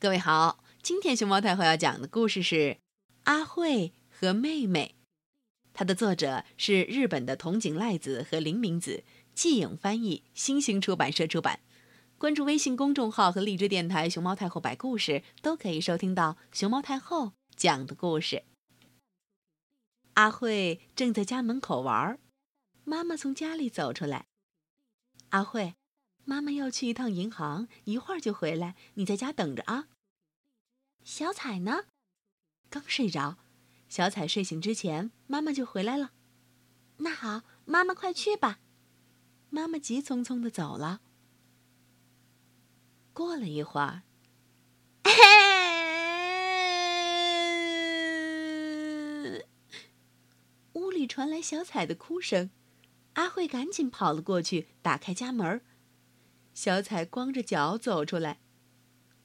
各位好，今天熊猫太后要讲的故事是《阿慧和妹妹》，它的作者是日本的桐井赖子和林明子，季影翻译，新星出版社出版。关注微信公众号和荔枝电台“熊猫太后摆故事”，都可以收听到熊猫太后讲的故事。阿慧正在家门口玩，妈妈从家里走出来。阿慧。妈妈要去一趟银行，一会儿就回来，你在家等着啊。小彩呢？刚睡着。小彩睡醒之前，妈妈就回来了。那好，妈妈快去吧。妈妈急匆匆的走了。过了一会儿，屋里传来小彩的哭声。阿慧赶紧跑了过去，打开家门。小彩光着脚走出来，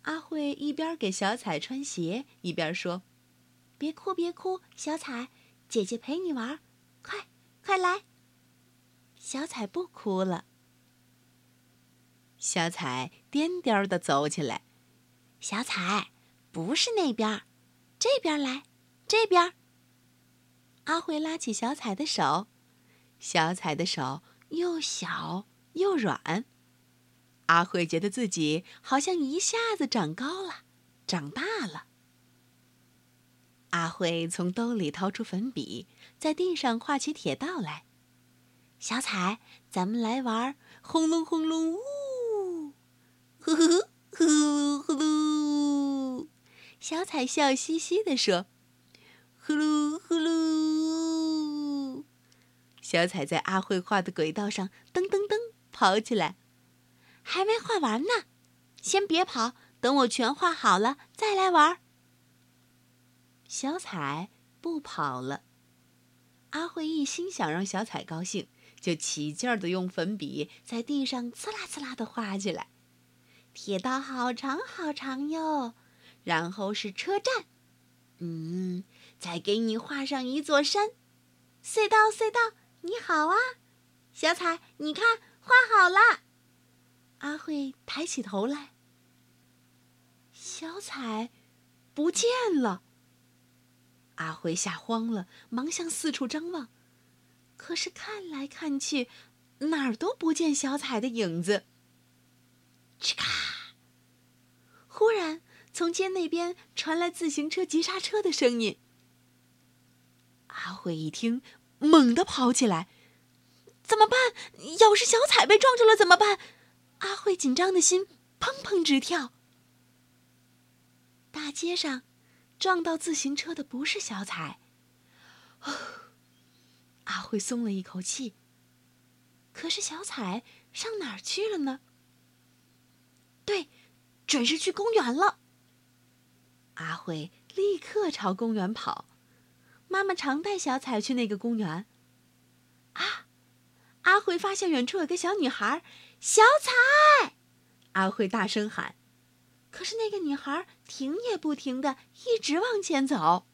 阿慧一边给小彩穿鞋，一边说：“别哭，别哭，小彩，姐姐陪你玩，快，快来。”小彩不哭了。小彩颠颠的走起来，小彩，不是那边，这边来，这边。阿慧拉起小彩的手，小彩的手又小又软。阿慧觉得自己好像一下子长高了，长大了。阿慧从兜里掏出粉笔，在地上画起铁道来。小彩，咱们来玩轰隆轰隆呜！呼呼呼呼噜！小彩笑嘻嘻地说：“呼噜呼噜！”小彩在阿慧画的轨道上噔噔噔跑起来。还没画完呢，先别跑，等我全画好了再来玩。小彩不跑了，阿慧一心想让小彩高兴，就起劲儿的用粉笔在地上刺啦刺啦的画起来。铁道好长好长哟，然后是车站，嗯，再给你画上一座山。隧道隧道，你好啊，小彩，你看画好了。阿慧抬起头来，小彩不见了。阿慧吓慌了，忙向四处张望，可是看来看去，哪儿都不见小彩的影子。吱咔！忽然，从街那边传来自行车急刹车的声音。阿慧一听，猛地跑起来：“怎么办？要是小彩被撞着了怎么办？”阿慧紧张的心砰砰直跳。大街上，撞到自行车的不是小彩。阿慧松了一口气。可是小彩上哪儿去了呢？对，准是去公园了。阿慧立刻朝公园跑。妈妈常带小彩去那个公园。啊！阿慧发现远处有个小女孩。小彩，阿慧大声喊，可是那个女孩停也不停的一直往前走。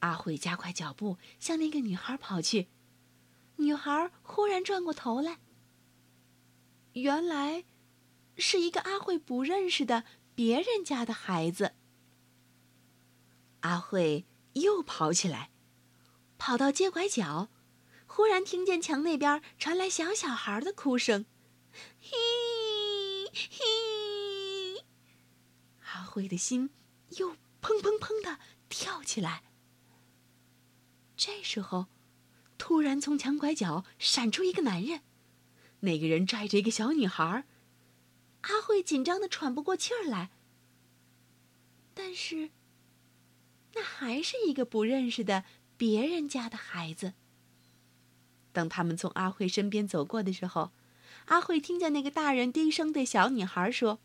阿慧加快脚步向那个女孩跑去，女孩忽然转过头来，原来是一个阿慧不认识的别人家的孩子。阿慧又跑起来，跑到街拐角。忽然听见墙那边传来小小孩的哭声，嘿，嘿！阿慧的心又砰砰砰的跳起来。这时候，突然从墙拐角闪出一个男人，那个人拽着一个小女孩。阿慧紧张的喘不过气儿来。但是，那还是一个不认识的别人家的孩子。当他们从阿慧身边走过的时候，阿慧听见那个大人低声对小女孩说：“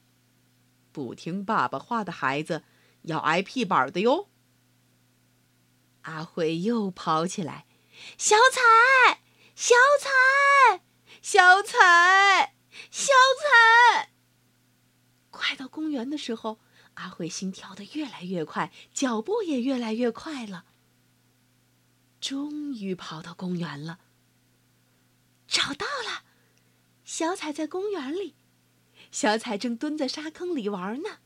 不听爸爸话的孩子，要挨屁板的哟。”阿慧又跑起来：“小彩，小彩，小彩，小彩！”快到公园的时候，阿慧心跳的越来越快，脚步也越来越快了。终于跑到公园了。找到了，小彩在公园里，小彩正蹲在沙坑里玩呢。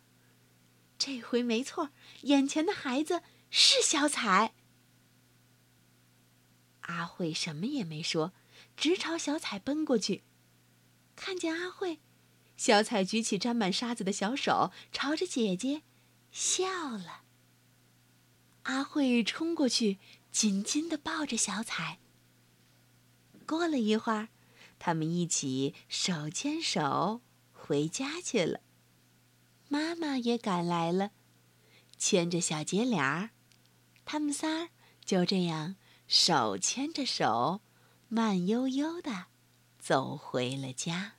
这回没错，眼前的孩子是小彩。阿慧什么也没说，直朝小彩奔过去。看见阿慧，小彩举起沾满沙子的小手，朝着姐姐笑了。阿慧冲过去，紧紧地抱着小彩。过了一会儿，他们一起手牵手回家去了。妈妈也赶来了，牵着小结脸儿，他们仨儿就这样手牵着手，慢悠悠的走回了家。